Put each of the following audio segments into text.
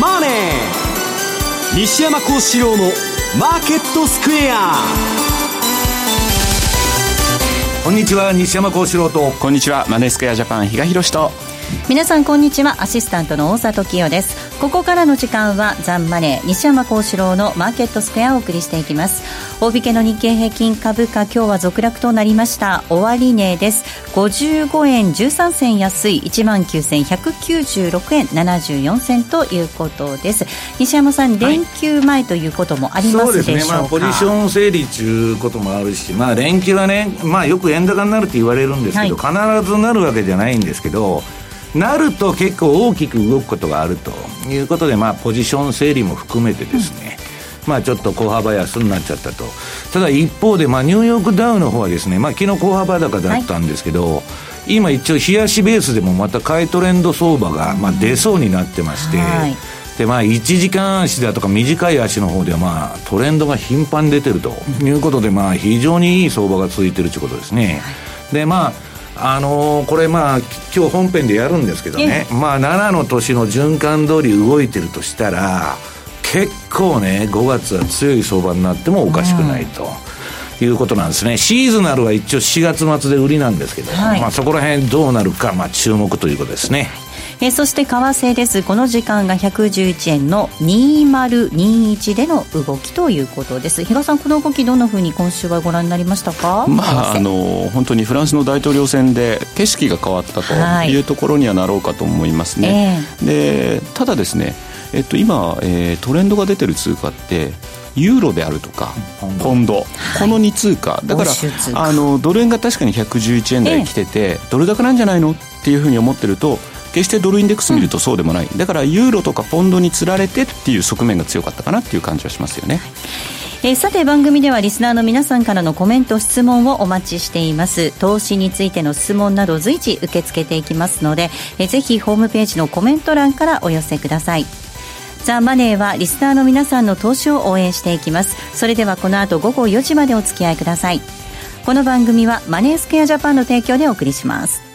マネー」西山幸四郎の「マーケットスクエア」こんにちは西山幸四郎と。こんにちはマネースクエアジャパン比嘉宏と皆さんこんにちは。アシスタントの大里清です。ここからの時間はザンマネー西山幸四郎のマーケットスクエアをお送りしていきます。大引けの日経平均株価今日は続落となりました。終値です。55円13銭安い。1万9196円74銭ということです。西山さん、連休前ということもありますでしょうか、そうですね、まあ、ポジション整理ということもあるし、まあ、連休はね、まあ、よく円高になるって言われるんですけど、はい、必ずなるわけじゃないんですけどなると結構大きく動くことがあるということで、まあ、ポジション整理も含めてですね、うん、まあ、ちょっと小幅安になっちゃったと。ただ一方で、まあ、ニューヨークダウの方はですね、まあ、昨日小幅高だったんですけど、はい、今一応冷やしベースでもまた買いトレンド相場が、まあ、出そうになってまして、はい。でまあ、1時間足だとか短い足の方では、まあ、トレンドが頻繁に出てるということで、まあ、非常にいい相場が続いてるということですね。でまああのー、これまあ今日本編でやるんですけどね、まあ7の年の循環通り動いてるとしたら結構ね5月は強い相場になってもおかしくないと。いうことなんですねシーズナルは一応4月末で売りなんですけど、はい、まあ、そこら辺どうなるか、まあ、注目ということですね。えー、そして為替です。この時間が111円の2021での動きということです。比嘉さんこの動きどんなふうに今週はご覧になりましたか？まああの本当にフランスの大統領選で景色が変わったとい。うところにはなろうかと思いますね、はい、でただですねえっと、今、えー、トレンドが出てる通貨ってユーロであるとかポンド、はい、この2通貨。だからあのドル円が確かに111円台来てて、え。ドル高なんじゃないの？っていうふうに思ってると決してドルインデックス見るとそうでもない、うん、だからユーロとかポンドにつられてっていう側面が強かったかなっていう感じはしますよね。えー、さて番組ではリスナーの皆さんからのコメント質問をお待ちしています。投資についての質問など随時受け付けていきますので、えー、ぜひホームページのコメント欄からお寄せください。ザ・マネーはリスナーの皆さんの投資を応援していきます。それではこの後午後4時までお付き合いください。この番組はマネースクエアジャパンの提供でお送りします。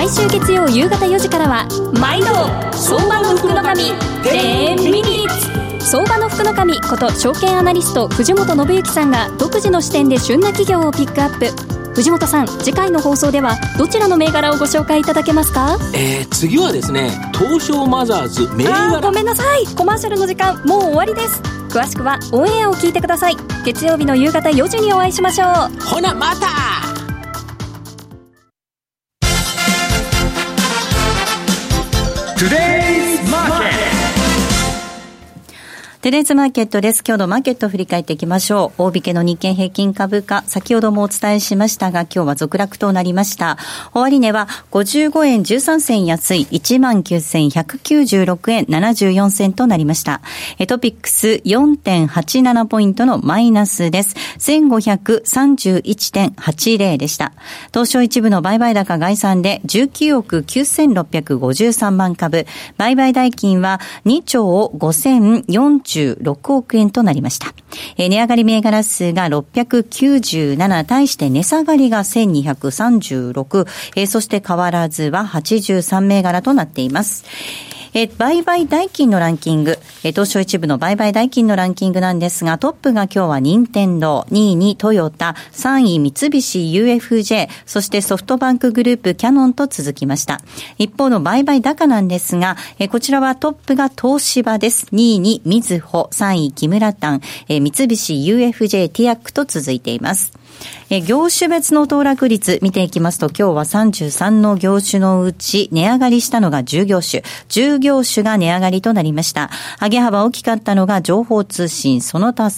毎週月曜夕方4時からは毎度相場の福の神10ミニッツ。相場の福の神こと証券アナリスト藤本信之さんが独自の視点で旬な企業をピックアップ。藤本さん次回の放送ではどちらの銘柄をご紹介いただけますか？えー、次はですね東証マザーズ銘柄。ごめんなさい。コマーシャルの時間もう終わりです。詳しくはオンエアを聞いてください。月曜日の夕方4時にお会いしましょう。ほなまた Today テレーズマーケットです。今日のマーケットを振り返っていきましょう。大引けの日経平均株価、先ほどもお伝えしましたが、今日は続落となりました。終値は55円13銭安い19,196円74銭となりました。トピックス4.87ポイントのマイナスです。1531.80でした。東証一部の売買高概算で19億9653万株。売買代金は2兆5040 46億円となりました。えー、値上がり銘柄数が697、対して値下がりが1236、えー、そして変わらずは83銘柄となっています。え売買代金のランキング、え東証一部の売買代金のランキングなんですが、トップが今日は任天堂、2位にトヨタ、3位三菱 UFJ、そしてソフトバンクグループキャノンと続きました。一方の売買高なんですが、えこちらはトップが東芝です。2位にみずほ、3位木村丹、え三菱 UFJ ティアックと続いています。え業種別の騰落率見ていきますと、今日は33の業種のうち、値上がりしたのが10業種、10業種が値上がりとなりました。上げ幅大きかったのが情報通信、その他、え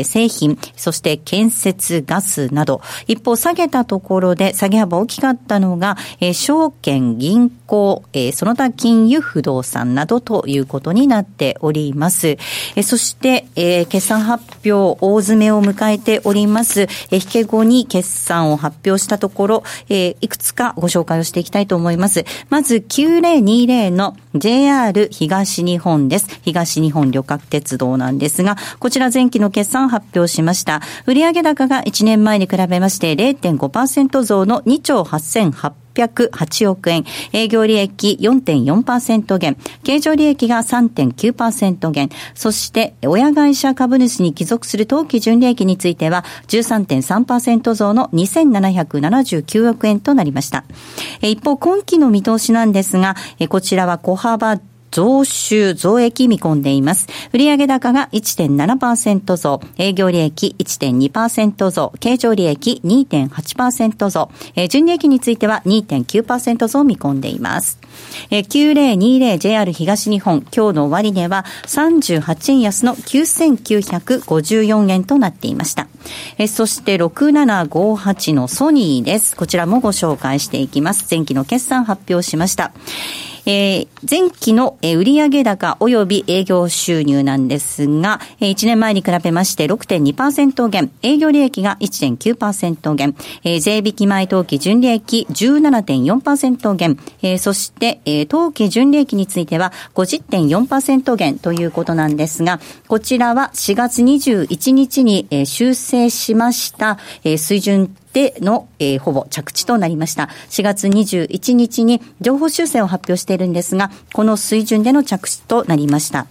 ー、製品、そして建設、ガスなど、一方下げたところで下げ幅大きかったのが、えー、証券、銀行、えー、その他金融、不動産などということになっております。え、そして、えー、決算発表、大詰めを迎えております。え、引け後にに決算を発表したところ、えー、いくつかご紹介をしていきたいと思います。まず、9020の JR 東日本です。東日本旅客鉄道なんですが、こちら前期の決算発表しました。売上高が1年前に比べまして0.5%増の2兆8800 808億円、営業利益4.4%減、経常利益が3.9%減、そして親会社株主に帰属する当期純利益については13.3%増の2779億円となりました。一方、今期の見通しなんですが、こちらは小幅増収増益見込んでいます。売上高が1.7%増、営業利益1.2%増、経常利益2.8%増、えー、純利益については2.9%増見込んでいます。えー、9020JR 東日本、今日の終値は38円安の9954円となっていました。そして6758のソニーです。こちらもご紹介していきます。前期の決算発表しました。えー、前期の売上高及び営業収入なんですが、1年前に比べまして6.2%減、営業利益が1.9%減、えー、税引き前当期純利益17.4%減、えー、そして、えー、当期純利益については50.4%減ということなんですが、こちらは4月21日に、えー、修正しました、えー、水準での、えー、ほぼ着地となりました。4月21日に情報修正を発表しているんですが、この水準での着地となりました。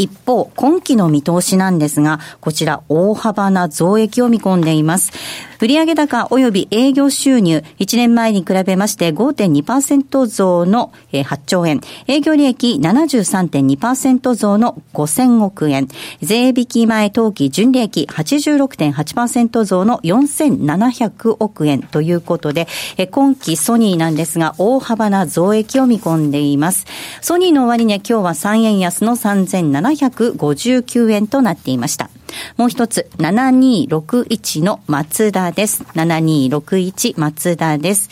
一方、今期の見通しなんですが、こちら大幅な増益を見込んでいます。売上高及び営業収入、1年前に比べまして5.2%増の8兆円、営業利益73.2%増の5000億円、税引き前当期純利益86.8%増の4700億円ということで、今期ソニーなんですが大幅な増益を見込んでいます。ソニーの終値、今日は3円安の759円となっていました。もう一つ、7261の松田です。7261松田です。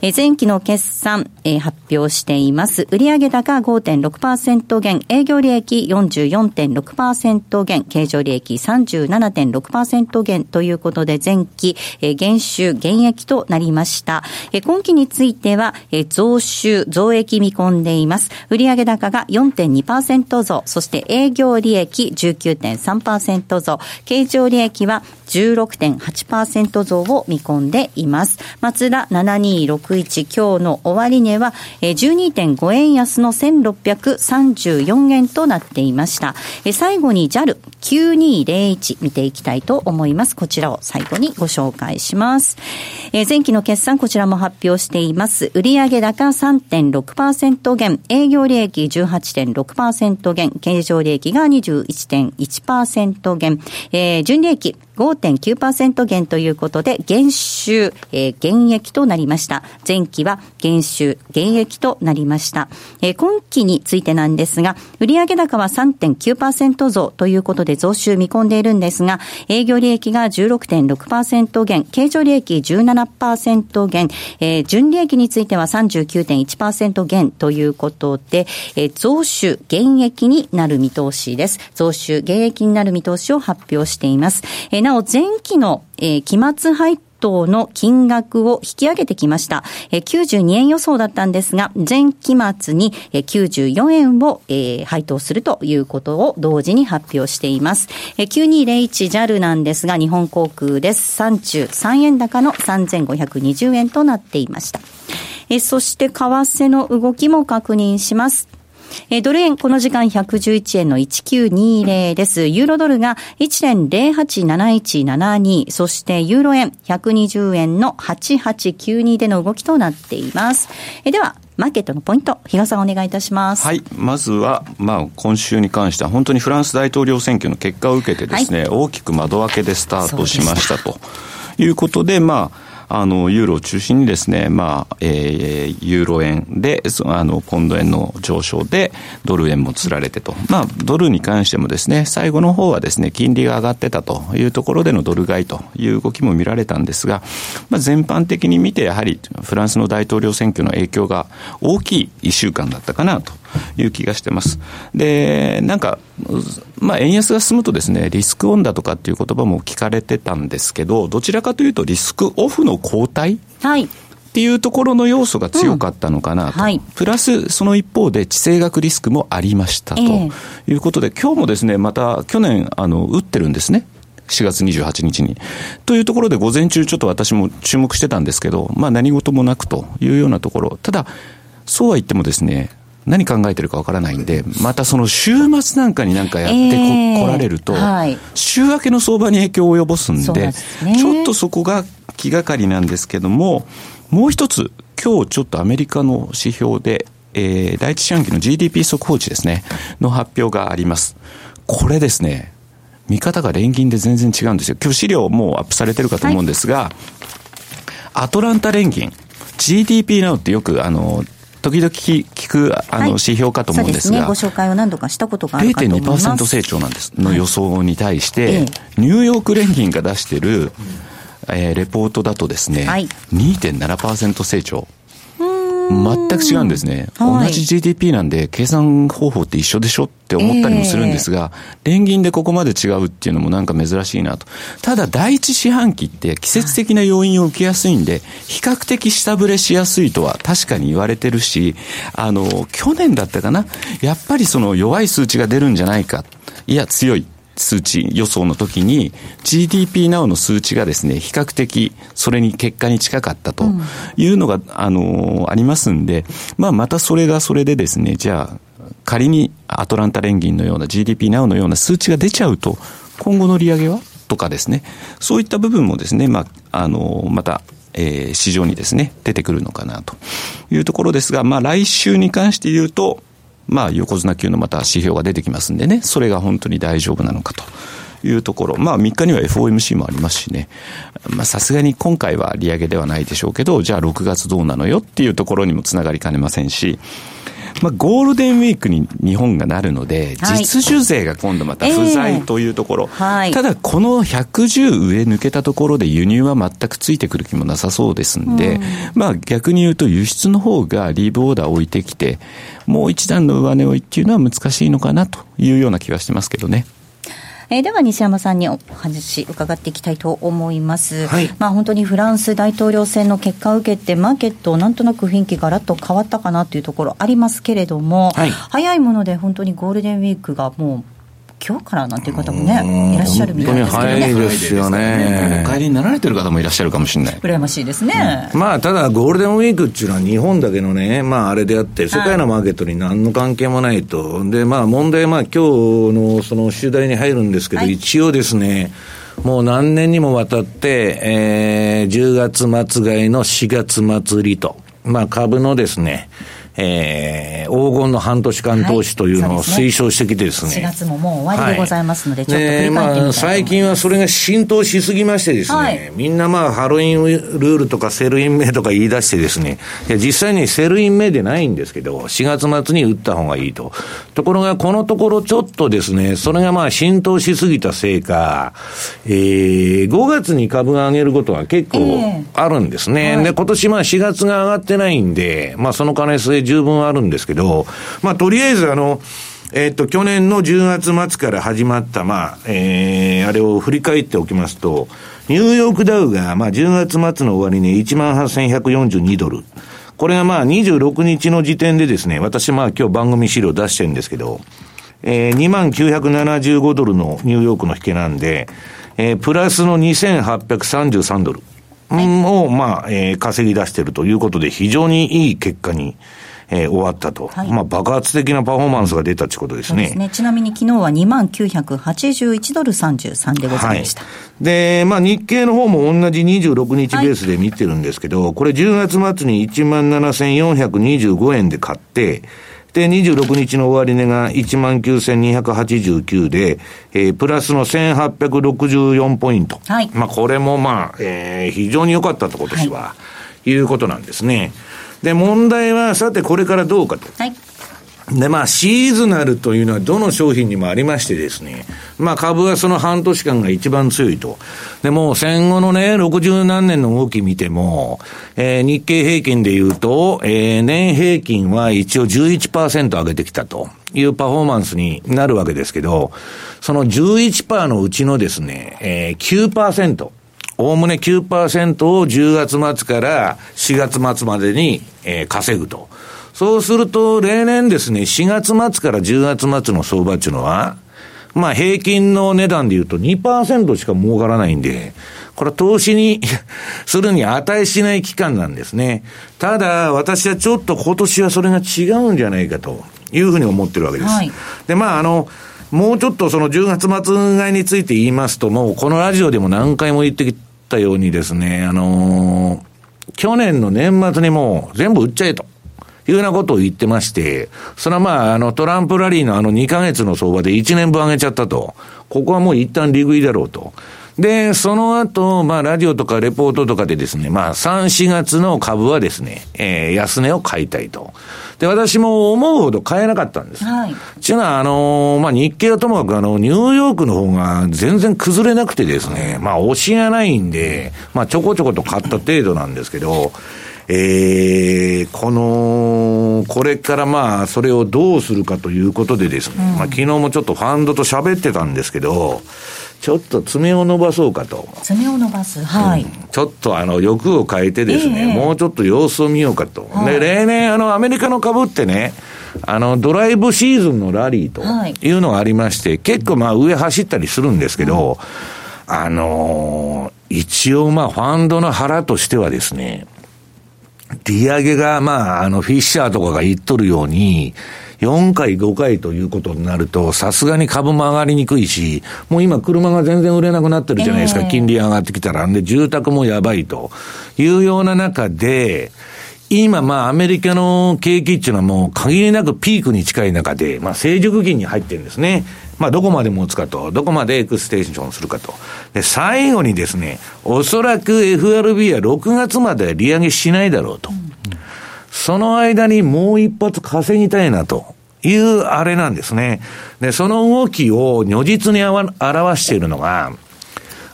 え前期の決算、え発表しています。売上高5.6%減、営業利益44.6%減、経常利益37.6%減ということで、前期、え減収、減益となりました。え今期については、え増収、増益見込んでいます。売上高が4.2%増、そして営業利益19.3%増、経常利益は16.8%増を見込んでいます。松田7261今日の終値は12.5円安の1634円となっていました。最後に JAL9201 見ていきたいと思います。こちらを最後にご紹介します。前期の決算こちらも発表しています。売上高3.6%減、営業利益18.6%減、経常利益が21.1%減、えー、純利益5.9%減ということで、減収、えー、減益となりました。前期は減収、減益となりました。えー、今期についてなんですが、売上高は3.9%増ということで増収見込んでいるんですが、営業利益が16.6%減、経常利益17%減、えー、純利益については39.1%減ということで、えー、増収、減益になる見通しです。増収、減益になる見通しを発表しています。えーなお、前期の、えー、期末配当の金額を引き上げてきました。えー、92円予想だったんですが、前期末に、えー、94円を、えー、配当するということを同時に発表しています。えー、9201JAL なんですが、日本航空です。33円高の3520円となっていました。えー、そして、為替の動きも確認します。えー、ドル円、この時間111円の1920です。ユーロドルが1.087172、そしてユーロ円120円の8892での動きとなっています。えー、では、マーケットのポイント、比嘉さんお願いいたします。はい。まずは、まあ、今週に関しては、本当にフランス大統領選挙の結果を受けてですね、はい、大きく窓開けでスタートしましたと。いうことで、まあ、あの、ユーロを中心にですね、まあ、えー、ユーロ円で、あの、ポンド円の上昇で、ドル円もつられてと。まあ、ドルに関してもですね、最後の方はですね、金利が上がってたというところでのドル買いという動きも見られたんですが、まあ、全般的に見て、やはりフランスの大統領選挙の影響が大きい一週間だったかなという気がしてます。で、なんか、まあ、円安が進むとですね、リスクオンだとかっていう言葉も聞かれてたんですけど、どちらかというとリスクオフの後退はい。っていうところの要素が強かったのかなと、うんはい、プラスその一方で地政学リスクもありましたということで、えー、今日もですね、また去年、あの、打ってるんですね。4月28日に。というところで午前中ちょっと私も注目してたんですけど、まあ何事もなくというようなところ。ただ、そうは言ってもですね、何考えてるかわからないんで、またその週末なんかになんかやってこ、えー、来られると、はい、週明けの相場に影響を及ぼすんで、でね、ちょっとそこが気がかりなんですけども、もう一つ、今日ちょっとアメリカの指標で、えー、第一四半期の GDP 速報値ですね、の発表があります。これですね、見方が連銀で全然違うんですよ。今日資料もうアップされてるかと思うんですが、はい、アトランタ連銀、GDP などってよくあの、時々聞くあの指標かと思うんですが、はい、すね、ご紹介を何度かしたことがあるかと思います。0.2%成長なんです、の予想に対して、はい、ニューヨーク連銀が出してる、うんえー、レポートだとですね、はい、2.7%成長。全く違うんですね、はい、同じ GDP なんで計算方法って一緒でしょって思ったりもするんですが、えー、連銀でここまで違うっていうのもなんか珍しいなと。ただ第一四半期って季節的な要因を受けやすいんで、比較的下振れしやすいとは確かに言われてるし、あの、去年だったかな？やっぱりその弱い数値が出るんじゃないか。いや、強い。数値予想の時に GDP なおの数値がですね、比較的それに結果に近かったというのが、うん、あの、ありますんで、まあまたそれがそれでですね、じゃあ仮にアトランタ連銀のような GDP なおのような数値が出ちゃうと、今後の利上げは？とかですね、そういった部分もですね、まあ、あの、また、えー、市場にですね、出てくるのかなというところですが、まあ来週に関して言うと、まあ、横綱級のまた指標が出てきますんでね、それが本当に大丈夫なのかと。いうところ。まあ3日には FOMC もありますしね。まあさすがに今回は利上げではないでしょうけど、じゃあ6月どうなのよっていうところにもつながりかねませんし、まあ、ゴールデンウィークに日本がなるので、実需税が今度また不在というところ、えーはい、ただこの110上抜けたところで輸入は全くついてくる気もなさそうですんで、うん、まあ逆に言うと輸出の方がリーブオーダーを置いてきて、もう一段の上値追いっていうのは難しいのかなというような気はしてますけどね。えー、では西山さんにお話伺っていきたいと思います、はい、まあ、本当にフランス大統領選の結果を受けてマーケットなんとなく雰囲気がらっと変わったかなというところありますけれども、はい、早いもので本当にゴールデンウィークがもう今日からなんていう方もね、いらっしゃるみたいですけどね。早いですよね。お帰りになられてる方もいらっしゃるかもしれない。羨ましいですね。うん、まあ、ただ、ゴールデンウィークっていうのは日本だけのね、まあ、あれであって、世界のマーケットに何の関係もないと。はい、で、まあ、問題、まあ、今日のその主題に入るんですけど、はい、一応ですね、もう何年にもわたって、えー、10月末買いの4月末売りと、まあ、株のですね、えー、黄金の半年間投資というのを推奨してきてですね。はい、すね4月ももう終わりでございますので、はい、ちょっと振り返ってみたいと思います。まあ、最近はそれが浸透しすぎましてですね、はい、みんなまあ、ハロウィンルールとか Sell in May とか言い出してですね、いや実際に Sell in May でないんですけど、4月末に売った方がいいと。ところが、このところちょっとですね、それがまあ浸透しすぎたせいか、えー、5月に株が上げることが結構あるんですね。えーはい、で、今年まあ4月が上がってないんで、まあその可能性十分あるんですけど、まあ、とりあえずあの、えっ、と、去年の10月末から始まった、まあ、えー、あれを振り返っておきますと、ニューヨークダウが、まあ、10月末の終わりに18,142ドル。これがまあ、26日の時点でですね、私まあ、今日番組資料出してるんですけど、えー、2975ドルのニューヨークの引けなんで、えー、プラスの2833ドルを、まあ、えー、稼ぎ出しているということで、非常にいい結果に、えー、終わったと、はい、まあ、爆発的なパフォーマンスが出たということですね。ねちなみに昨日は2万981ドル33でございました。はい、で、まあ、日経の方も同じ26日ベースで見てるんですけど、はい、これ10月末に1万7425円で買って、で、26日の終値が19,289で、えー、プラスの1864ポイント。はい。まあ、これもまあ、えー、非常に良かったと今年は、はい、いうことなんですね。で、問題は、さてこれからどうかと。はい。で、まあ、シーズナルというのはどの商品にもありましてですね、まあ、株はその半年間が一番強いと。で、もう戦後のね、60何年の動き見ても、えー、日経平均で言うと、えー、年平均は一応11%上げてきたというパフォーマンスになるわけですけど、その11%のうちのですね、えー、9%、おおむね9%を10月末から4月末までに、えー、稼ぐと。そうすると、例年ですね、4月末から10月末の相場っていうのは、まあ平均の値段で言うと2%しか儲からないんで、これは投資に するに値しない期間なんですね。ただ、私はちょっと今年はそれが違うんじゃないかというふうに思ってるわけです。はい、で、まああの、もうちょっとその10月末買いについて言いますと、もうこのラジオでも何回も言ってきたようにですね、あのー、去年の年末にもう全部売っちゃえと。いうようなことを言ってまして、それはまあ、あの、トランプラリーのあの2ヶ月の相場で1年分上げちゃったと。ここはもう一旦利食いだろうと。で、その後、まあ、ラジオとかレポートとかでですね、まあ、3、4月の株はですね、えー、安値を買いたいと。で、私も思うほど買えなかったんです。はい。ちゅうのは、あのー、まあ、日経はともかく、あの、ニューヨークの方が全然崩れなくてですね、まあ、押しがないんで、まあ、ちょこちょこと買った程度なんですけど、えー、この、これからまあ、それをどうするかということでですね、うん、まあ、昨日もちょっとファンドと喋ってたんですけど、ちょっと爪を伸ばそうかと。爪を伸ばす。はい。うん、ちょっとあの、欲を変えてですね、えー、もうちょっと様子を見ようかと。はい、で、例年、あの、アメリカの株ってね、あの、ドライブシーズンのラリーというのがありまして、はい、結構まあ上走ったりするんですけど、うん、あのー、一応まあファンドの腹としてはですね、利上げが、まあ、あの、フィッシャーとかが言っとるように、4回、5回ということになると、さすがに株も上がりにくいし、もう今車が全然売れなくなってるじゃないですか、えー、金利上がってきたら。んで、住宅もやばいというような中で、今、まあ、アメリカの景気っていうのはもう限りなくピークに近い中で、まあ、成熟期に入ってるんですね。まあ、どこまで持つかと、どこまでエクステーションするかと。で、最後にですね、おそらく FRB は6月まで利上げしないだろうと。うん、その間にもう一発稼ぎたいなと。いうあれなんですね。で、その動きを如実に表しているのが、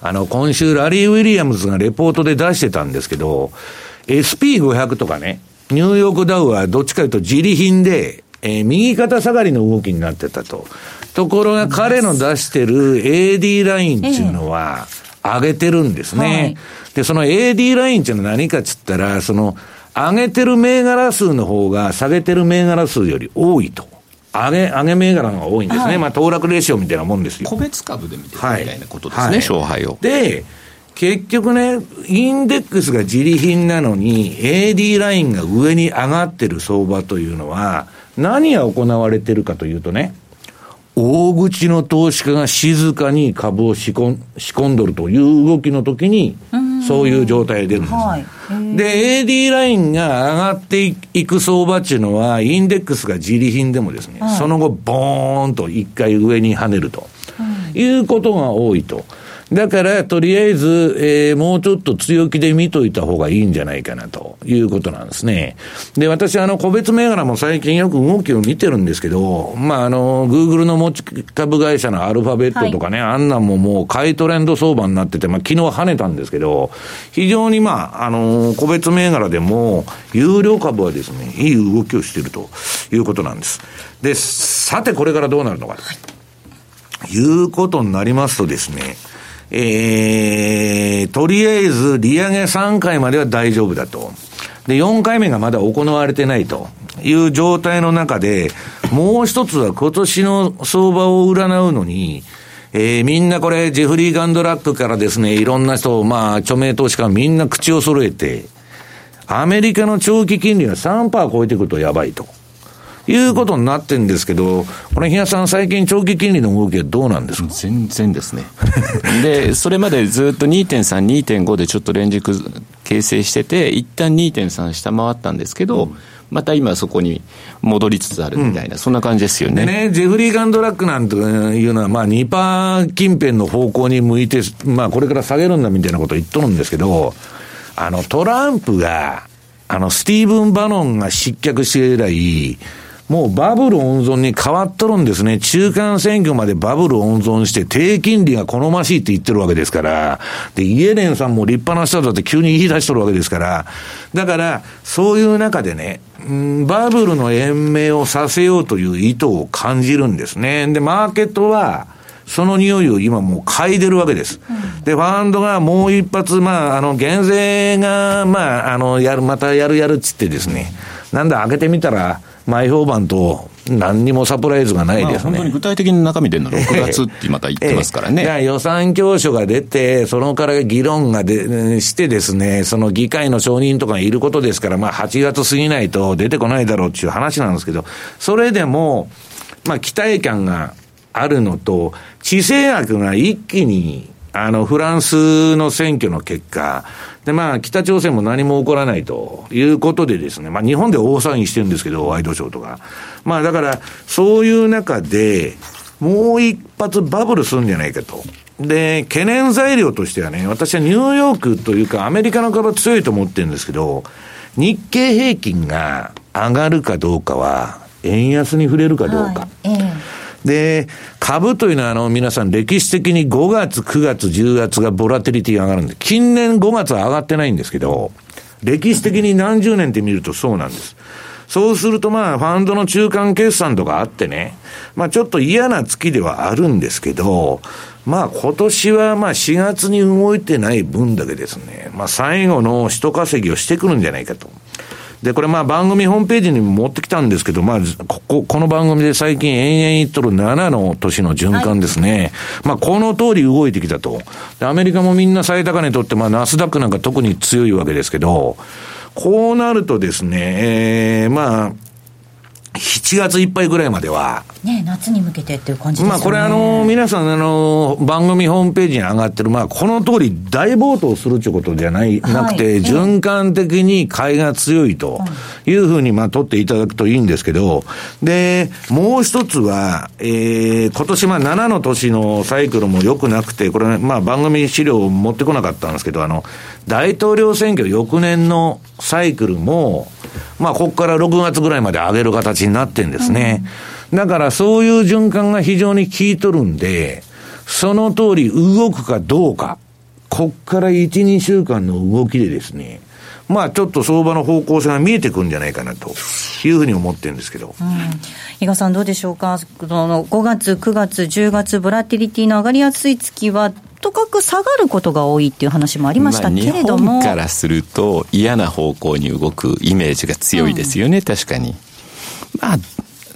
あの、今週ラリー・ウィリアムズがレポートで出してたんですけど、SP500 とかね、ニューヨークダウはどっちかというと自利品で、えー、右肩下がりの動きになってたと。ところが彼の出してる AD ラインっていうのは、上げてるんですね。はい、で、その AD ラインっていうのは何かっつったら、その、上げてる銘柄数の方が下げてる銘柄数より多いと。上げ、上げ銘柄が多いんですね。はい、まあ、騰落レシオみたいなもんですよ。個別株で見てるみたいなことですね、はい、勝敗を。で、結局ね、インデックスが自利品なのに、AD ラインが上に上がってる相場というのは、何が行われてるかというとね、大口の投資家が静かに株を仕込仕込んどるという動きの時に、そういう状態で出るんです。はい、で、AD ラインが上がっていく相場っていうのは、インデックスが自利品でもですね、はい、その後、ボーンと一回上に跳ねると、いうことが多いと。だから、とりあえず、えー、もうちょっと強気で見といた方がいいんじゃないかなということなんですね。で、私、あの、個別銘柄も最近よく動きを見てるんですけど、まあ、あの、グーグルの持ち株会社のアルファベットとかね、はい、あんなんももう買いトレンド相場になってて、まあ、昨日跳ねたんですけど、非常にまあ、あの、個別銘柄でも、有料株はですね、いい動きをしているということなんです。で、さてこれからどうなるのかと。はい、いうことになりますとですね、えー、とりあえず利上げ3回までは大丈夫だと。で、4回目がまだ行われてないという状態の中で、もう一つは今年の相場を占うのに、えー、みんなこれ、ジェフリー・ガンドラックからですね、いろんな人、まあ、著名投資家みんな口を揃えて、アメリカの長期金利が3%超えてくるとやばいと。いうことになってるんですけど、これ、日野さん、最近、長期金利の動きはどうなんですか？全然ですね。で、それまでずっと2.3、2.5でちょっと連軸形成してて、一旦2.3下回ったんですけど、うんまた今そこに戻りつつあるみたいな、うん、そんな感じですよね。ね、ジェフリー・ガンドラックなんていうのは、まあ2%近辺の方向に向いて、まあこれから下げるんだみたいなことを言っとるんですけど、あのトランプが、あのスティーブン・バノンが失脚して以来、もうバブル温存に変わっとるんですね。中間選挙までバブル温存して低金利が好ましいって言ってるわけですから。で、イエレンさんも立派な人だって急に言い出しとるわけですから。だから、そういう中でね、バブルの延命をさせようという意図を感じるんですね。で、マーケットは、その匂いを今もう嗅いでるわけです。うん、で、ファンドがもう一発、まあ、あの、減税が、まあ、あの、やる、またやるやるっつってですね、なんだ、開けてみたら、前評判と何にもサプライズがないですね。本当に具体的に中身出るの6 月ってまた言ってますからね。ええ、予算教書が出て、そのから議論がでしてですね、その議会の承認とかいることですから、まあ8月過ぎないと出てこないだろうっていう話なんですけど、それでも、まあ期待感があるのと、地政学が一気にあの、フランスの選挙の結果、で、まあ、北朝鮮も何も起こらないということでですね、まあ、日本で大騒ぎしてるんですけど、ワイドショーとか。まあ、だから、そういう中で、もう一発バブルするんじゃないかと。で、懸念材料としてはね、私はニューヨークというか、アメリカの株強いと思ってるんですけど、日経平均が上がるかどうかは、円安に触れるかどうか。はいえーで、株というのはあの皆さん歴史的に5月、9月、10月がボラテリティが上がるんで、近年5月は上がってないんですけど、歴史的に何十年って見るとそうなんです。そうするとまあ、ファンドの中間決算とかあってね、まあちょっと嫌な月ではあるんですけど、まあ今年はまあ4月に動いてない分だけですね、まあ最後の一稼ぎをしてくるんじゃないかと。で、これまあ番組ホームページにも持ってきたんですけど、まあ、ここ、この番組で最近延々言っとる7の年の循環ですね。はい、まあ、この通り動いてきたと。で、アメリカもみんな最高値取って、まあ、ナスダックなんか特に強いわけですけど、こうなるとですね、えー、まあ、7月いっぱいぐらいまでは。ね夏に向けてっていう感じですね。まあこれあの、皆さんあの、番組ホームページに上がってる、まあこの通り大暴騰するということじゃない、はい、なくて、循環的に買いが強いというふうにまあ取っていただくといいんですけど、で、もう一つは、えー、今年まあ7の年のサイクルも良くなくて、これまあ番組資料を持ってこなかったんですけど、あの、大統領選挙翌年のサイクルも、まあ、ここから6月ぐらいまで上げる形になってんですね。うん、だからそういう循環が非常に効いとるんで、その通り動くかどうか、こっから1、2週間の動きでですね、まあちょっと相場の方向性が見えてくるんじゃないかなというふうに思ってるんですけど。うん、伊賀さんどうでしょうか、その5月、9月、10月、ボラティリティの上がりやすい月は、とかく下がることが多いっていう話もありましたけれども、まあ、日本からすると嫌な方向に動くイメージが強いですよね、うん、確かに。まあ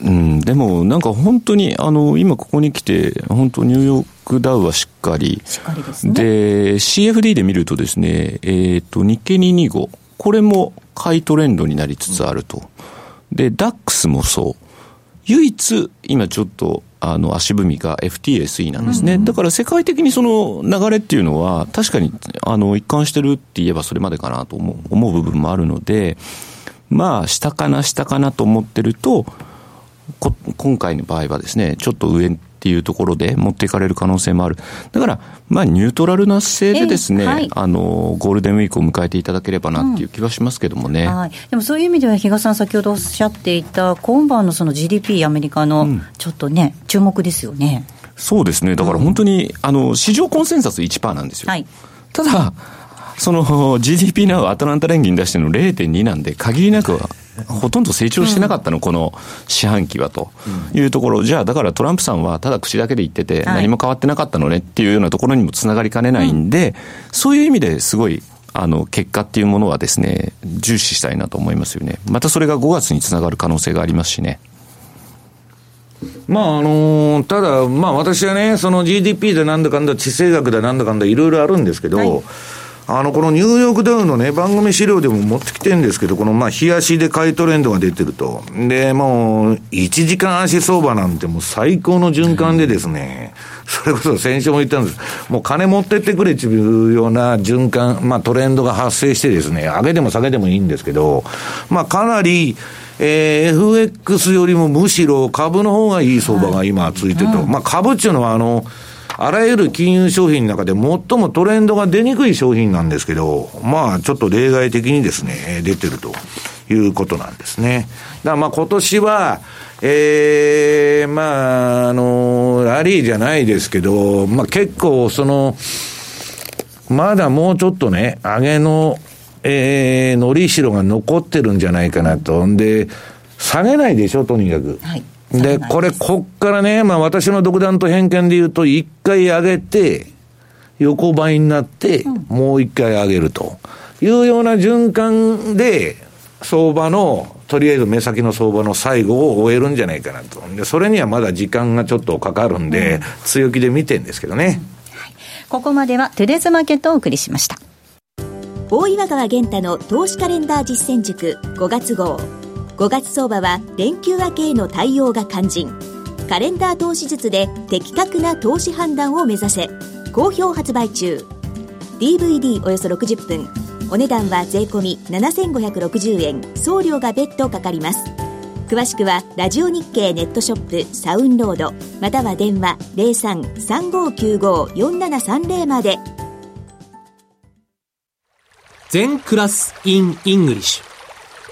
うん、でもなんか本当にあの今ここに来て本当ニューヨークダウはしっかり。しっかりですね。で CFD で見るとですね、えーと、日経225これも買いトレンドになりつつあると。で DAX もそう。唯一今ちょっとあの足踏みが FTSE なんですね、うんうん、だから世界的にその流れっていうのは、確かにあの一貫してるって言えばそれまでかなと思う思う部分もあるので、まあ、下かな、下かなと思ってると、今回の場合はですね、ちょっと上っていうところで持っていかれる可能性もある。だから、まあ、ニュートラルな姿勢でですね、はい、あの、ゴールデンウィークを迎えていただければなっていう気はしますけどもね。うん、はい。でもそういう意味では、比嘉さん先ほどおっしゃっていた、今晩のその GDP アメリカの、ちょっとね、うん、注目ですよね。そうですね。だから本当に、あの、市場コンセンサス1%なんですよ。はい。ただ、その GDP なアトランタ連銀出しての0.2なんで、限りなくほとんど成長してなかったの、この四半期はと。いうところ、じゃあ、だからトランプさんはただ口だけで言ってて、何も変わってなかったのねっていうようなところにもつながりかねないんで、そういう意味ですごい、あの、結果っていうものはですね、重視したいなと思いますよね。またそれが5月につながる可能性がありますしね。まああのー、ただ、まあ私はね、その GDP でなんだかんだ、地政学でなんだかんだいろいろあるんですけど、はいあの、このニューヨークダウのね、番組資料でも持ってきてるんですけど、この、まあ、日足で買いトレンドが出てると。で、もう、1時間足相場なんてもう最高の循環でですね、それこそ先週も言ったんです。もう金持ってってくれっていうような循環、まあ、トレンドが発生してですね、上げても下げてもいいんですけど、まあ、かなり、えー、FX よりもむしろ株の方がいい相場が今ついてると。まあ、株っていうのは、あの、あらゆる金融商品の中で最もトレンドが出にくい商品なんですけど、まあちょっと例外的にですね、出てるということなんですね。だからまあ今年は、ええー、まあ、あの、ラリーじゃないですけど、まあ結構その、まだもうちょっとね、上げの、ええー、のりしろが残ってるんじゃないかなと。んで、下げないでしょ、とにかく。はい。で、これ、こっからね、まあ私の独断と偏見で言うと、一回上げて、横ばいになって、もう一回上げるというような循環で、相場の、とりあえず目先の相場の最後を終えるんじゃないかなと。で、それにはまだ時間がちょっとかかるんで、強気で見てんですけどね。はい、ここまではトゥデズマーケットをお送りしました。大岩川源太の投資カレンダー実践塾5月号。5月相場は連休明けへの対応が肝心。カレンダー投資術で的確な投資判断を目指せ。好評発売中。DVD およそ60分。お値段は税込7560円。送料が別途かかります。詳しくはラジオ日経ネットショップサウンロード。または電話0335954730まで。禅クラス in English。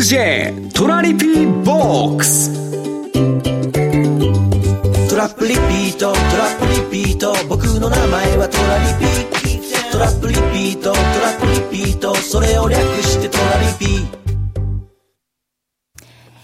2J トラリピーボックス。トラップリピートトラップリピート。僕の名前はトラリピー。トラップリピートトラップリピート。それを略してトラリピ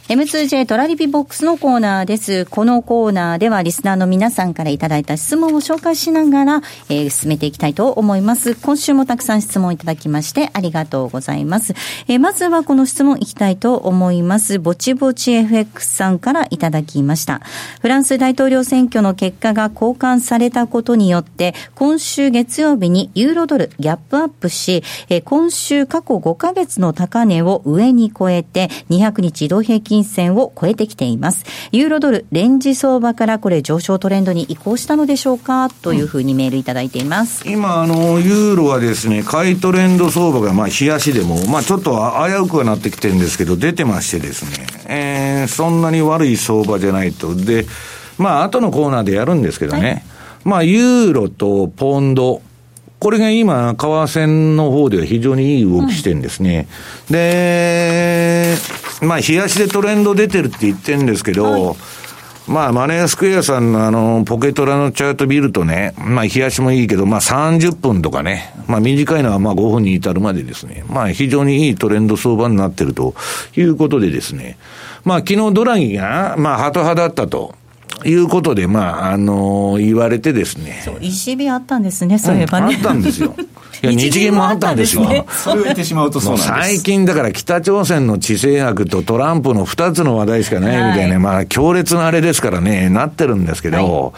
M2J トラリピボックスのコーナーです。このコーナーではリスナーの皆さんからいただいた質問を紹介しながら、えー、進めていきたいと思います。今週もたくさん質問いただきましてありがとうございます。えー、まずはこの質問いきたいと思います。ぼちぼち FX さんからいただきました。フランス大統領選挙の結果が交換されたことによって、今週月曜日にユーロドルギャップアップし、えー、今週過去5ヶ月の高値を上に超えて、200日移動平均金線を超えてきています。ユーロドル、レンジ相場からこれ上昇トレンドに移行したのでしょうか？というふうにメールいただいています。今、あの、ユーロはですね、買いトレンド相場が、まあ、冷やしでも、まあ、ちょっと危うくはなってきてるんですけど、出てましてですね、えー、そんなに悪い相場じゃないと。で、まあ、後のコーナーでやるんですけどね、はい、まあ、ユーロとポンド、これが今、為替の方では非常にいい動きしてるんですね。うん、で、まあ、冷やしでトレンド出てるって言ってるんですけど、はい、まあ、マネースクエアさんのあの、ポケトラのチャート見るとね、まあ、冷やしもいいけど、まあ、30分とかね、まあ、短いのはまあ、5分に至るまでですね、まあ、非常にいいトレンド相場になってるということでですね、まあ、昨日ドラギが、まあ、ハト派だったと。いうことで、まあ、あのー、言われてですね。そう、ECB あったんですね、そういえばね。うん、あったんですよ。いや、日銀もあったんですよ。それを言ってしまうとそうなんです。最近だから北朝鮮の地政学とトランプの二つの話題しかないみたいな、はい、まあ強烈なあれですからね、なってるんですけど、はい、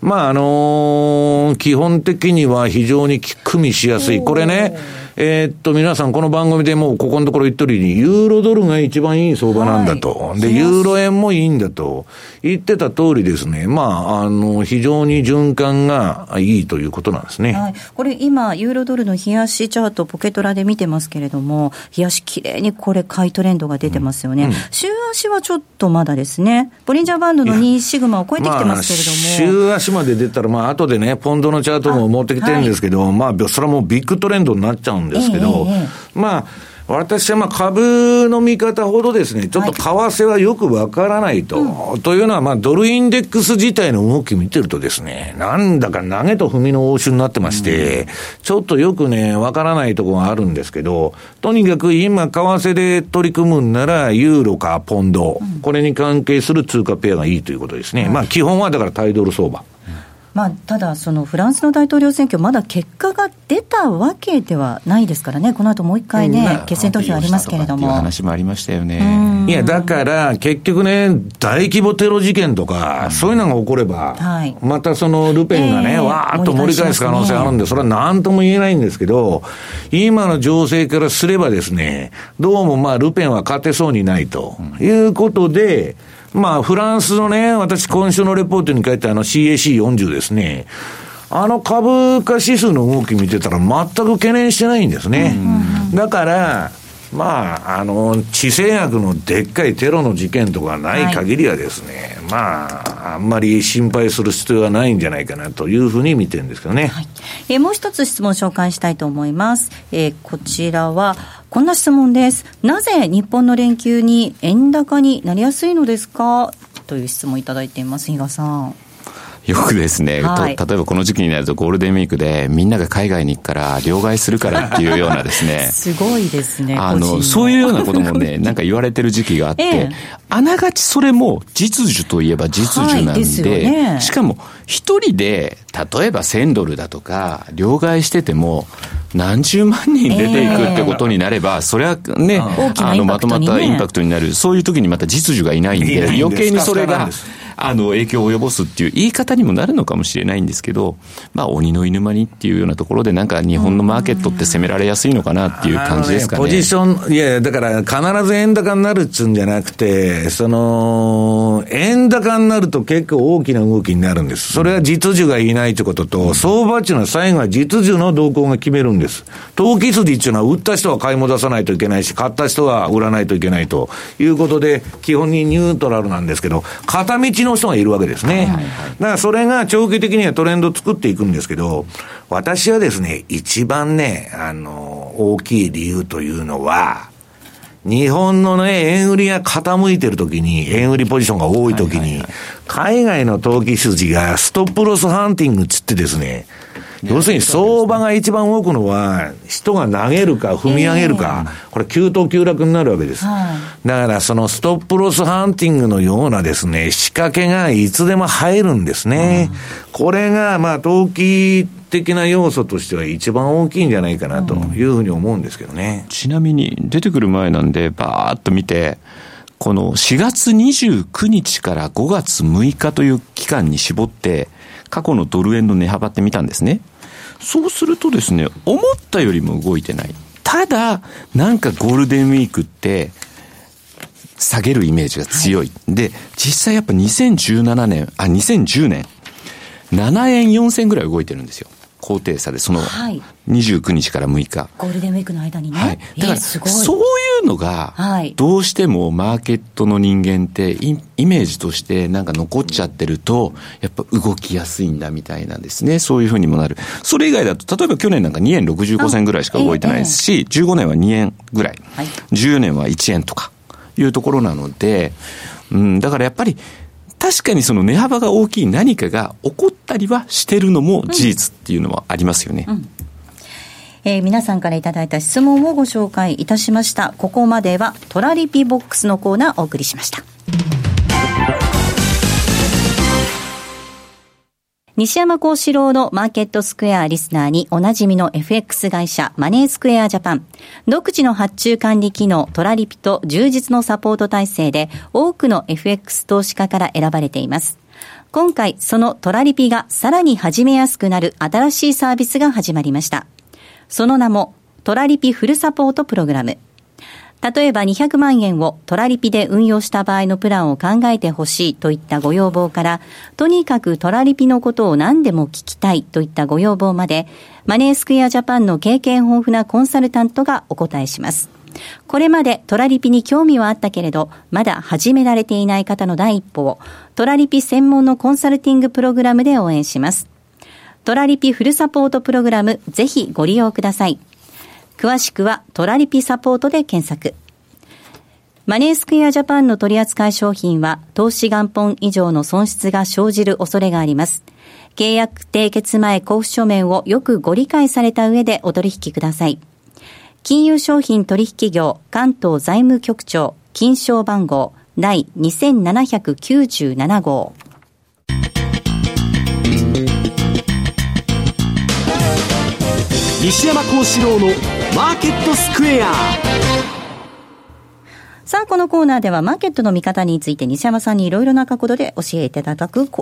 まああのー、基本的には非常に組みしやすい。これね、えー、っと、皆さんこの番組でもうここのところ言っとるように、ユーロドルが一番いい相場なんだと。はい、で、ユーロ円もいいんだと。言ってた通りですね。まあ、あの、非常に循環がいいということなんですね。はい。これ今、ユーロドルの冷やしチャート、ポケトラで見てますけれども、冷やしきれいにこれ買いトレンドが出てますよね。うんうん、週足はちょっとまだですね。ボリンジャーバンドの2シグマを超えてきてますけれども。まあ、週足まで出たら、まあ、後でね、ポンドのチャートも持ってきてるんですけど、はい、まあ、それはもうビッグトレンドになっちゃうんですけど、えー、まあ、私はまあ株の見方ほどですね、ちょっと為替はよくわからないと。はい、というのは、まあドルインデックス自体の動き見てるとですね、なんだか投げと踏みの応酬になってまして、うん、ちょっとよくね、わからないところがあるんですけど、とにかく今、為替で取り組むんなら、ユーロかポンド、うん、これに関係する通貨ペアがいいということですね。まあ基本はだからタイドル相場。まあ、ただ、そのフランスの大統領選挙、まだ結果が出たわけではないですからね、この後もう一回ね、決選投票ありますけれども。話もありましたよね。いや、だから、結局ね、大規模テロ事件とか、そういうのが起これば、はい、またそのルペンがね、わーっと盛り返す可能性あるんで、それはなんとも言えないんですけど、今の情勢からすればですね、どうもまあ、ルペンは勝てそうにないということで、うんまあ、フランスのね、私今週のレポートに書いたあの CAC40 ですね。あの株価指数の動き見てたら全く懸念してないんですね。だから、まあ、あの、地政学のでっかいテロの事件とかない限りはですね、はい、まあ、あんまり心配する必要はないんじゃないかなというふうに見てるんですけどね。はい、えー、もう一つ質問紹介したいと思います。えー、こちらは、こんな質問です。なぜ日本の連休に円高になりやすいのですか？という質問をいただいています、比嘉さん。よくですね、はい、例えばこの時期になるとゴールデンウィークでみんなが海外に行くから両替するからっていうようなですね。すごいですね。あの、そういうようなこともね、なんか言われてる時期があって、ええ、あながちそれも実需といえば実需なんで、はいね、しかも一人で、例えば1000ドルだとか、両替してても、何十万人出ていくってことになれば、えー、それはね、あの、まとまったインパクトになる。そういう時にまた実需がいないんで、余計にそれが、あの、影響を及ぼすっていう言い方にもなるのかもしれないんですけど、まあ、鬼の犬間にっていうようなところで、なんか日本のマーケットって攻められやすいのかなっていう感じですかね。ねポジション、いや、だから必ず円高になるっつうんじゃなくて、その、円高になると結構大きな動きになるんです。それは実需がいないってことと、相場っていうのは最後は実需の動向が決めるんです。投機筋っていうのは売った人は買い戻さないといけないし、買った人は売らないといけないということで、基本にニュートラルなんですけど、片道の人がいるわけですね。だからそれが長期的にはトレンドを作っていくんですけど、私はですね、一番ね、あの、大きい理由というのは、日本のね、円売りが傾いてるときに、円売りポジションが多いときに、海外の投機筋がストップロスハンティングつってですね、要するに相場が一番動くのは、人が投げるか踏み上げるか、これ急騰急落になるわけです。だからそのストップロスハンティングのようなですね、仕掛けがいつでも入るんですね。これが、まあ、投機的な要素としては一番大きいんじゃないかなというふうに思うんですけどね。ちなみに、出てくる前なんで、ばーっと見て、この4月29日から5月6日という期間に絞って、過去のドル円の値幅って見たんですね。そうするとですね、思ったよりも動いてない。ただ、なんかゴールデンウィークって、下げるイメージが強い。はい、で、実際やっぱ2017年、あ、2010年、7円4銭ぐらい動いてるんですよ。高低差で、その29日から6日。ゴールデンウィークの間にね。はい。だから、そういうのが、どうしてもマーケットの人間ってイ、イメージとしてなんか残っちゃってると、やっぱ動きやすいんだみたいなんですね。そういうふうにもなる。それ以外だと、例えば去年なんか2円65銭ぐらいしか動いてないですし、15年は2円ぐらい、はい、14年は1円とかいうところなので、うん、だからやっぱり、確かにその値幅が大きい何かが起こったりはしてるのも事実っていうのはありますよね。うんうんえー、皆さんからいただいた質問をご紹介いたしました。ここまではトラリピボックスのコーナーをお送りしました。西山幸四郎のマーケットスクエアリスナーにおなじみの FX 会社マネースクエアジャパン。独自の発注管理機能トラリピと充実のサポート体制で多くの FX 投資家から選ばれています。今回そのトラリピがさらに始めやすくなる新しいサービスが始まりました。その名もトラリピフルサポートプログラム。例えば200万円をトラリピで運用した場合のプランを考えてほしいといったご要望から、とにかくトラリピのことを何でも聞きたいといったご要望まで、マネースクエアジャパンの経験豊富なコンサルタントがお答えします。これまでトラリピに興味はあったけれど、まだ始められていない方の第一歩を、トラリピ専門のコンサルティングプログラムで応援します。トラリピフルサポートプログラム、ぜひご利用ください。詳しくはトラリピサポートで検索。マネースクエアジャパンの取扱い商品は、投資元本以上の損失が生じる恐れがあります。契約締結前交付書面をよくご理解された上でお取引ください。金融商品取引業関東財務局長金賞番号第2797号。西山幸四郎のマーケットスクエア。さあ、このコーナーではマーケットの見方について西山さんにいろいろな角度で教えていただく、教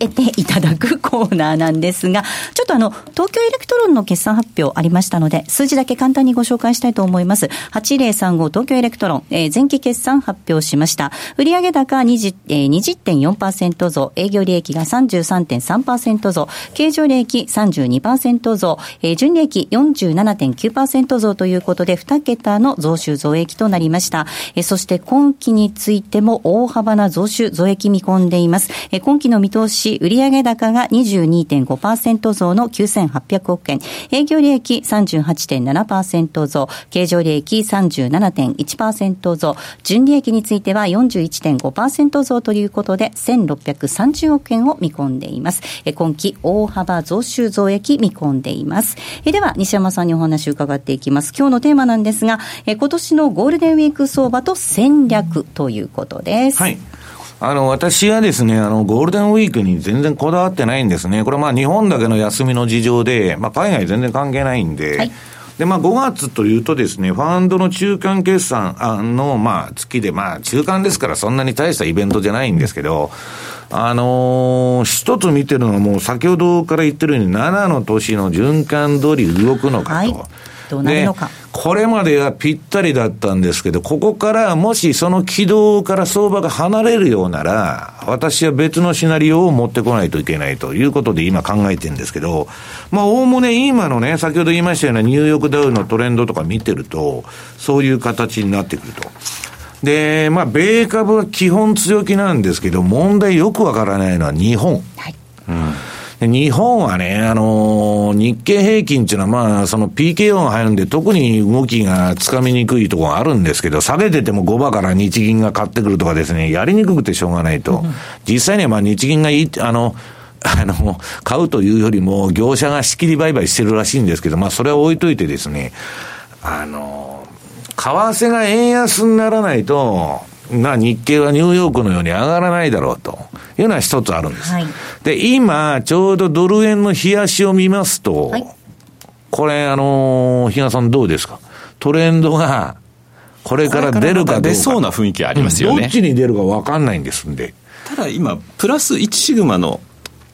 えていただくコーナーなんですが、ちょっとあの、東京エレクトロンの決算発表ありましたので、数字だけ簡単にご紹介したいと思います。8035東京エレクトロン、えー、前期決算発表しました。売上高20、えー、20.4%増、営業利益が33.3%増、経常利益32%増、えー、純利益47.9%増ということで、2桁の増収増益となりました。そして今期についても大幅な増収増益見込んでいます。今期の見通し、売上高が22.5%増の9800億円、営業利益38.7%増、経常利益37.1%増、純利益については41.5%増ということで1630億円を見込んでいます。今期大幅増収増益見込んでいます。では西山さんにお話を伺っていきます。今日のテーマなんですが、今年のゴールデンウィーク相場と戦略ということです。はい。あの、私はですね、あの、ゴールデンウィークに全然こだわってないんですね。これまあ日本だけの休みの事情で、まあ海外全然関係ないんで、はいで、まあ、5月というとですね、ファンドの中間決算の、まあ、月で、まあ、中間ですからそんなに大したイベントじゃないんですけど、あのー、一つ見てるのはもう先ほどから言ってるように7の年の循環通り動くのかと。はいどうなるのか。これまではぴったりだったんですけど、ここからもしその軌道から相場が離れるようなら、私は別のシナリオを持ってこないといけないということで今考えてるんですけど、まあ、おおむね今のね、先ほど言いましたようなニューヨークダウのトレンドとか見てると、そういう形になってくると。で、まあ、米株は基本強気なんですけど、問題よくわからないのは日本。はい。うん日本はね、あのー、日経平均っていうのはまあ、その PKO が入るんで、特に動きがつかみにくいところがあるんですけど、下げてても5番から日銀が買ってくるとかですね、やりにくくてしょうがないと。実際にはまあ日銀がいい、あの、あの、買うというよりも、業者が仕切り売買してるらしいんですけど、まあ、それは置いといてですね、あの、為替が円安にならないと、な日経はニューヨークのように上がらないだろうというのは一つあるんです。はい、で、今、ちょうどドル円の冷やしを見ますと、はい、これ、あのー、比嘉さんどうですか？トレンドが、これから出るかどうか。出そうな雰囲気ありますよね。どっちに出るか分かんないんですんで。ただ今、プラス1シグマの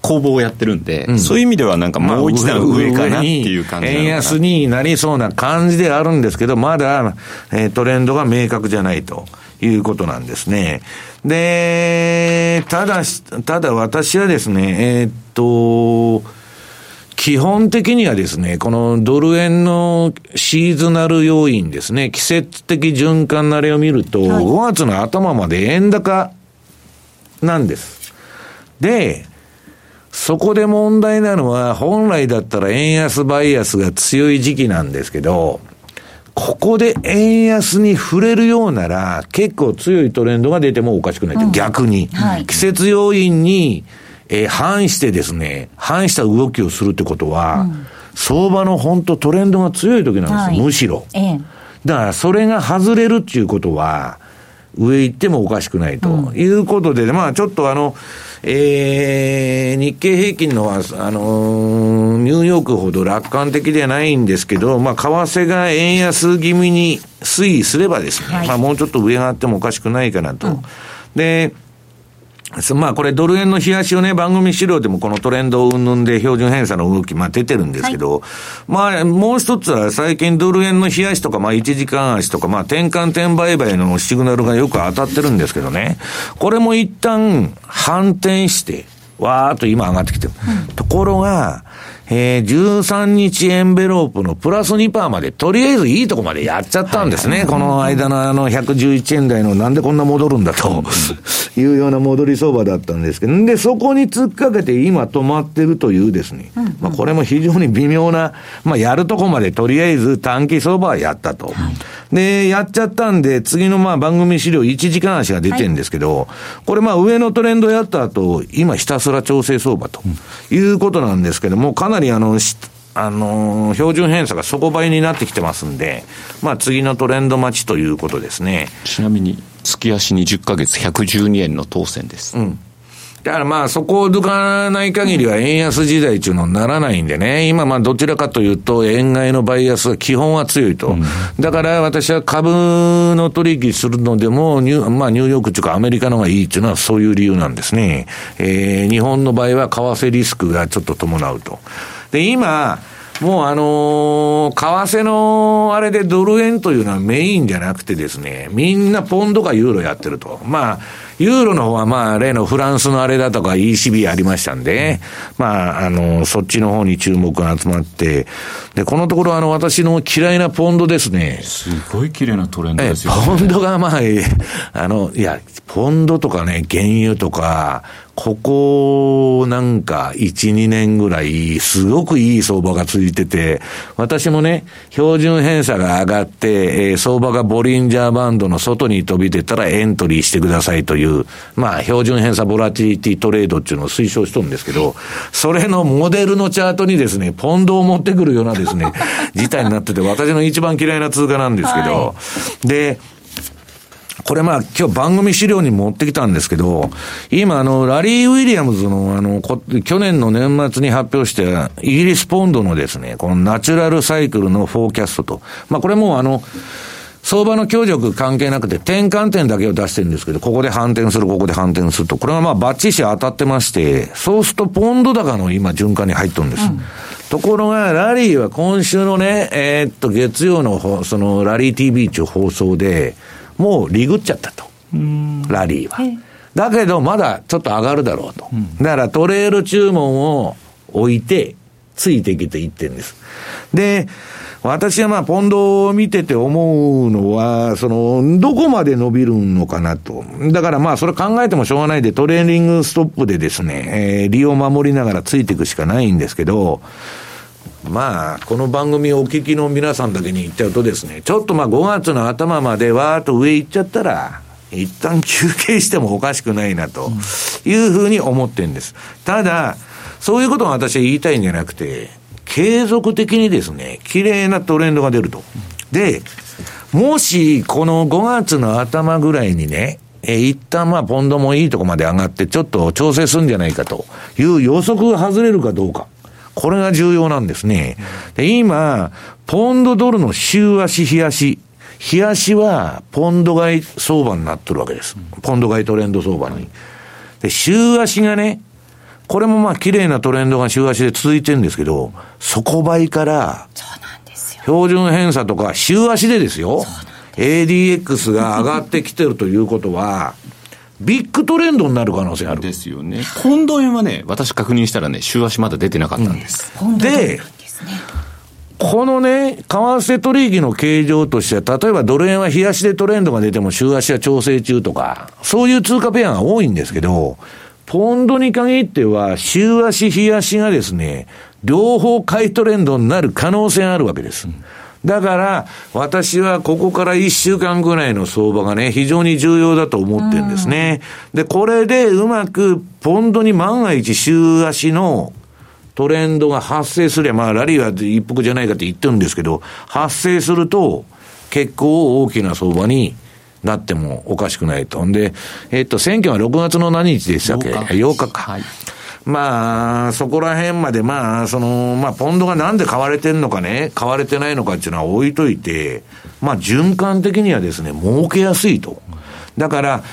攻防をやってるんで、うん、そういう意味ではなんかもう一段上かなっていう感じ円安になりそうな感じであるんですけど、まだ、えー、トレンドが明確じゃないと。いうことなんですね。で、ただ、ただ私はですね、えー、っと、基本的にはですね、このドル円のシーズナル要因ですね、季節的循環慣れを見ると、はい、5月の頭まで円高なんです。で、そこで問題なのは、本来だったら円安バイアスが強い時期なんですけど、ここで円安に触れるようなら、結構強いトレンドが出てもおかしくないと、うん、逆に、はい、季節要因に、えー、反してですね、反した動きをするってことは、うん、相場の本当トレンドが強い時なんですよ、はい、むしろ。ええ、だから、それが外れるっていうことは、上行ってもおかしくないということで、うん、まあちょっとあの、えー、日経平均のは、あのー、ニューヨークほど楽観的ではないんですけど、まあ、為替が円安気味に推移すればですね、はい、まあ、もうちょっと上があってもおかしくないかなと。うん、で、まあこれドル円の冷やしをね、番組資料でもこのトレンド云々で標準偏差の動き、まあ出てるんですけど、はい、まあもう一つは最近ドル円の冷やしとか、まあ1時間足とか、まあ転換転売買のシグナルがよく当たってるんですけどね、これも一旦反転して、わーっと今上がってきてる。うん、ところが、えー、13日エンベロープのプラス2%まで、とりあえずいいとこまでやっちゃったんですね。この間のあの111円台のなんでこんな戻るんだと。いうような戻り相場だったんですけど、で、そこに突っかけて今止まってるというですね、まあこれも非常に微妙な、まあやるとこまでとりあえず短期相場はやったと。で、やっちゃったんで、次のまあ番組資料1時間足が出てるんですけど、これまあ上のトレンドやった後、今ひたすら調整相場ということなんですけども、かなりあの、あのー、標準偏差が底倍になってきてますんで、まあ次のトレンド待ちということですね。ちなみに、月足20ヶ月112円の当選です。うん。だからまあそこを抜かない限りは円安時代っていうのにならないんでね、今まあどちらかというと円買いのバイアスは基本は強いと。うん、だから私は株の取引するのでもニュ、まあニューヨークというかアメリカの方がいいっていうのはそういう理由なんですね。えー、日本の場合は為替リスクがちょっと伴うと。で、今、もうあのー、為替のあれでドル円というのはメインじゃなくてですね、みんなポンドかユーロやってると。まあ、ユーロの方はまあ、例のフランスのあれだとか ECB ありましたんで、まあ、あの、そっちの方に注目が集まって、で、このところあの、私の嫌いなポンドですね。すごい綺麗なトレンドですよ、ね、ポンドがまあ、あの、いや、ポンドとかね、原油とか、ここなんか1、2年ぐらい、すごくいい相場が続いてて、私もね、標準偏差が上がって、えー、相場がボリンジャーバンドの外に飛び出たらエントリーしてくださいという、まあ、標準偏差ボラティリティトレードっていうのを推奨しとるんですけど、それのモデルのチャートにですね、ポンドを持ってくるようなですね、事態になってて、私の一番嫌いな通貨なんですけど、はい、で、これまあ今日番組資料に持ってきたんですけど、今あの、ラリー・ウィリアムズのあの、去年の年末に発表したイギリスポンドのですね、このナチュラルサイクルのフォーキャストと。まあこれもあの、相場の強力関係なくて転換点だけを出してるんですけど、ここで反転する、ここで反転すると、これはまあバッチシ当たってまして、そうするとポンド高の今循環に入っとるんです。うん、ところが、ラリーは今週のね、えー、っと、月曜のそのラリー TV 中放送で、もうリグっちゃったと。ラリーは。だけど、まだちょっと上がるだろうと。だからトレール注文を置いて、ついてきていってるんです。で、私はまあ、ポンドを見てて思うのは、その、どこまで伸びるのかなと。だからまあ、それ考えてもしょうがないで、トレーニングストップでですね、えー、利を守りながらついていくしかないんですけど、まあ、この番組をお聞きの皆さんだけに言っちゃうとですね、ちょっとまあ5月の頭までわーっと上行っちゃったら、一旦休憩してもおかしくないなというふうに思ってるんです。ただ、そういうことが私は言いたいんじゃなくて、継続的にですね、綺麗なトレンドが出ると。で、もし、この5月の頭ぐらいにね、え一旦まあ、ポンドもいいとこまで上がって、ちょっと調整するんじゃないかという予測が外れるかどうか。これが重要なんですね。で、今、ポンドドルの週足、日足。日足は、ポンド買い相場になってるわけです。ポンド買いトレンド相場に。で、週足がね、これもまあ綺麗なトレンドが週足で続いてるんですけど、底倍から、標準偏差とか週足でですよ。ADX が上がってきてるということは、ビッグトレンドになる可能性ある。ですよね。ポンド円はね、私確認したらね、週足まだ出てなかったんです。うん、で、このね、為替取引の形状としては、例えばドル円は日足でトレンドが出ても週足は調整中とか、そういう通貨ペアが多いんですけど、ポンドに限っては、週足、日足がですね、両方買いトレンドになる可能性があるわけです。うんだから、私はここから1週間ぐらいの相場がね、非常に重要だと思ってるんですね。で、これでうまく、ポンドに万が一週足のトレンドが発生すれば、まあ、ラリーは一服じゃないかって言ってるんですけど、発生すると、結構大きな相場になってもおかしくないと。んで、えっと、選挙は6月の何日でしたっけ ?8 日 ,8 日か。はいまあ、そこら辺まで、まあ、その、まあ、ポンドがなんで買われてんのかね、買われてないのかっていうのは置いといて、まあ、循環的にはですね、儲けやすいと。だから、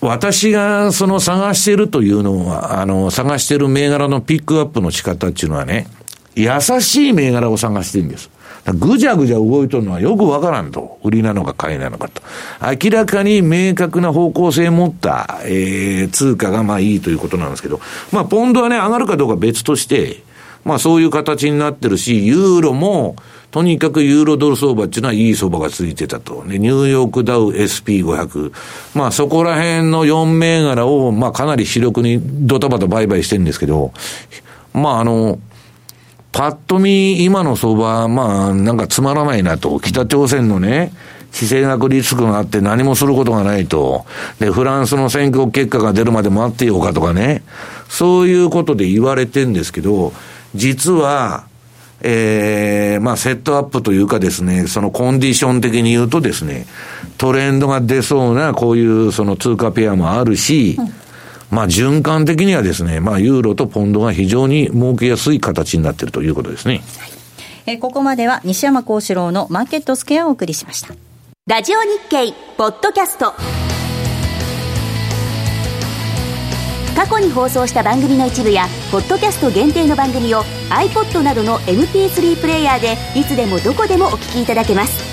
私がその探しているというのは、あの、探している銘柄のピックアップの仕方っていうのはね、優しい銘柄を探してるんです。ぐじゃぐじゃ動いとるのはよくわからんと。売りなのか買いなのかと。明らかに明確な方向性を持った、えー、通貨がまあいいということなんですけど、まあポンドはね、上がるかどうか別として、まあそういう形になってるし、ユーロも、とにかくユーロドル相場っていうのはいい相場が続いてたと。で、ニューヨークダウ SP500。まあそこら辺の4銘柄を、まあかなり主力にドタバタ売買してるんですけど、まああの、パッと見、今の相場、まあ、なんかつまらないなと。北朝鮮のね、地政学リスクがあって何もすることがないと。で、フランスの選挙結果が出るまで待ってようかとかね。そういうことで言われてんですけど、実は、ええー、まあ、セットアップというかですね、そのコンディション的に言うとですね、トレンドが出そうな、こういうその通貨ペアもあるし、うんまあ循環的にはですね、まあユーロとポンドが非常に儲けやすい形になっているということですね。えー、ここまでは西山幸四郎のマーケットスケアをお送りしました。ラジオ日経ポッドキャスト。過去に放送した番組の一部やポッドキャスト限定の番組を iPod などの MP3 プレイヤーでいつでもどこでもお聞きいただけます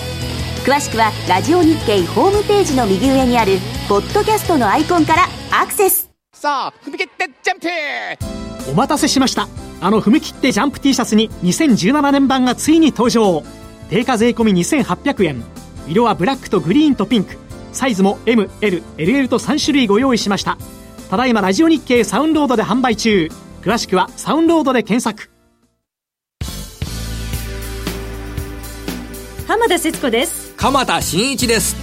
詳しくはラジオ日経ホームページの右上にあるポッドキャストのアイコンからアクセスさあ踏み切ってジャンプ！お待たせしました。あの踏み切ってジャンプ T シャツに2017年版がついに登場。定価税込2800円。色はブラックとグリーンとピンク。サイズも MLLL と3種類ご用意しました。ただいまラジオ日経サウンロードで販売中。詳しくはサウンロードで検索。浜田節子です。鎌田新一です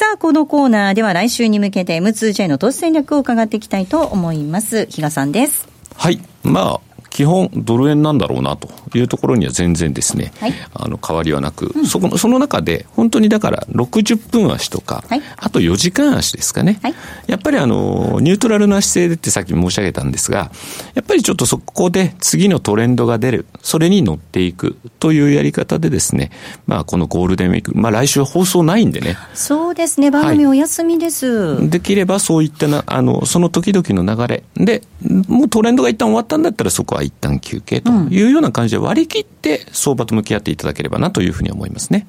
さあ、このコーナーでは来週に向けて M2J の投資戦略を伺っていきたいと思います。比嘉さんです。はい。まあ、基本ドル円なんだろうなというところには全然ですね、はい、あの変わりはなく、うん、そこのその中で本当にだから60分足とか、はい、あと4時間足ですかね、はい、やっぱりあのニュートラルな姿勢でってさっき申し上げたんですがやっぱりちょっとそこで次のトレンドが出るそれに乗っていくというやり方でですねまあこのゴールデンウィークまあ来週放送ないんでね。そうですね。番組お休みです、できればそういったなあのその時々の流れ。でもうトレンドが一旦終わったんだったらそこは一旦休憩というような感じで割り切って相場と向き合っていただければなというふうに思いますね。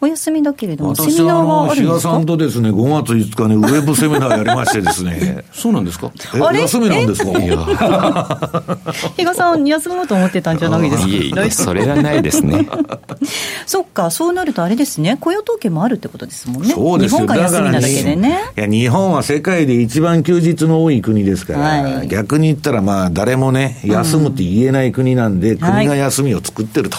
お休みだけれども、セミナーはあるんですか？さんとですね、5月5日にウェブセミナーやりましてですね。そうなんですか？あれ？休みなんですか？いや。比嘉さん、休もうと思ってたんじゃないですか？いえいえ、それはないですね。そっか、そうなるとあれですね、雇用統計もあるってことですもんね。そうです日本が休みなだけでね。いや、日本は世界で一番休日の多い国ですから、はい、逆に言ったらまあ、誰もね、休むって言えない国なんで、うん、国が休みを作ってると。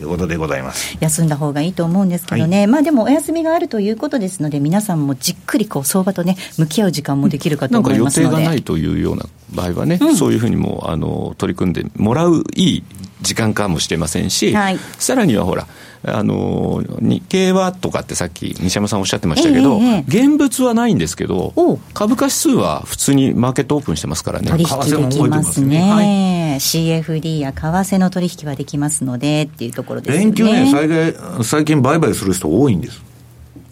いうことでございます。休んだ方がいいと思うんですけどね、はい、まあでもお休みがあるということですので、皆さんもじっくりこう相場とね、向き合う時間もできるかと思いますので。なんか予定がないというような場合はね、うん、そういうふうにもあの取り組んでもらういい時間かもしれませんし、はい、さらにはほら、あの日経はとかってさっき西山さんおっしゃってましたけど、えー、現物はないんですけど、株価指数は普通にマーケットオープンしてますからね。取引できますね。はい、CFD や為替の取引はできますのでっていうところですね。連休ね、最近売買する人多いんです。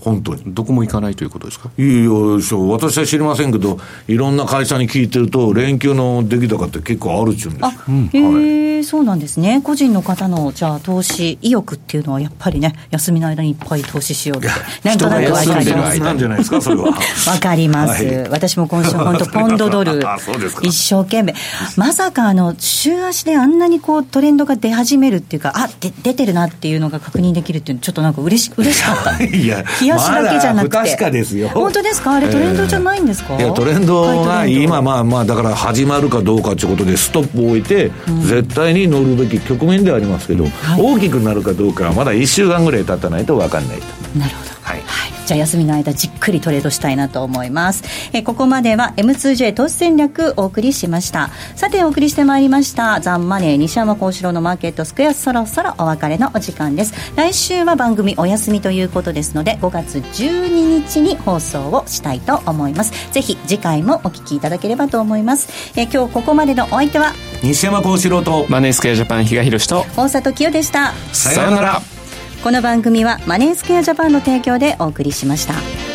本当に。どこも行かないということですか？いやいや、私は知りませんけど、いろんな会社に聞いてると、連休の出来高って結構あるっちゅうんですあ、うん、へえ、はい、そうなんですね。個人の方の、じゃあ、投資意欲っていうのは、やっぱりね、休みの間にいっぱい投資しようって、なんとなく分かります。なんじゃないですか、それは。わかります。はい、私も今週、本当ポンドドル、一生懸命。まさか、あの、週足であんなにこう、トレンドが出始めるっていうか、あ、で出てるなっていうのが確認できるっていうの、ちょっとなんか嬉し嬉しかった。いや、だけじゃなくて。ま、確かですよ。本当ですか？あれトレンドじゃないんですか、えー、いや、トレンドが今、まあまあ、だから始まるかどうかということで、ストップを置いて、うん、絶対に乗るべき局面ではありますけど、はい、大きくなるかどうかはまだ1週間ぐらい経たないと分かんないと。なるほど。はい、はいじゃあ休みの間じっくりトレードしたいなと思います。えここまでは M2J 投資戦略お送りしました。さてお送りしてまいりましたザンマネー西山幸四郎のマーケットスクエアそろそろお別れのお時間です。来週は番組お休みということですので5月12日に放送をしたいと思います。ぜひ次回もお聞きいただければと思います。え今日ここまでのお相手は西山幸四郎とマネースクエアジャパン比嘉宏と大里清でした。さようなら。この番組はマネースクエアジャパンの提供でお送りしました。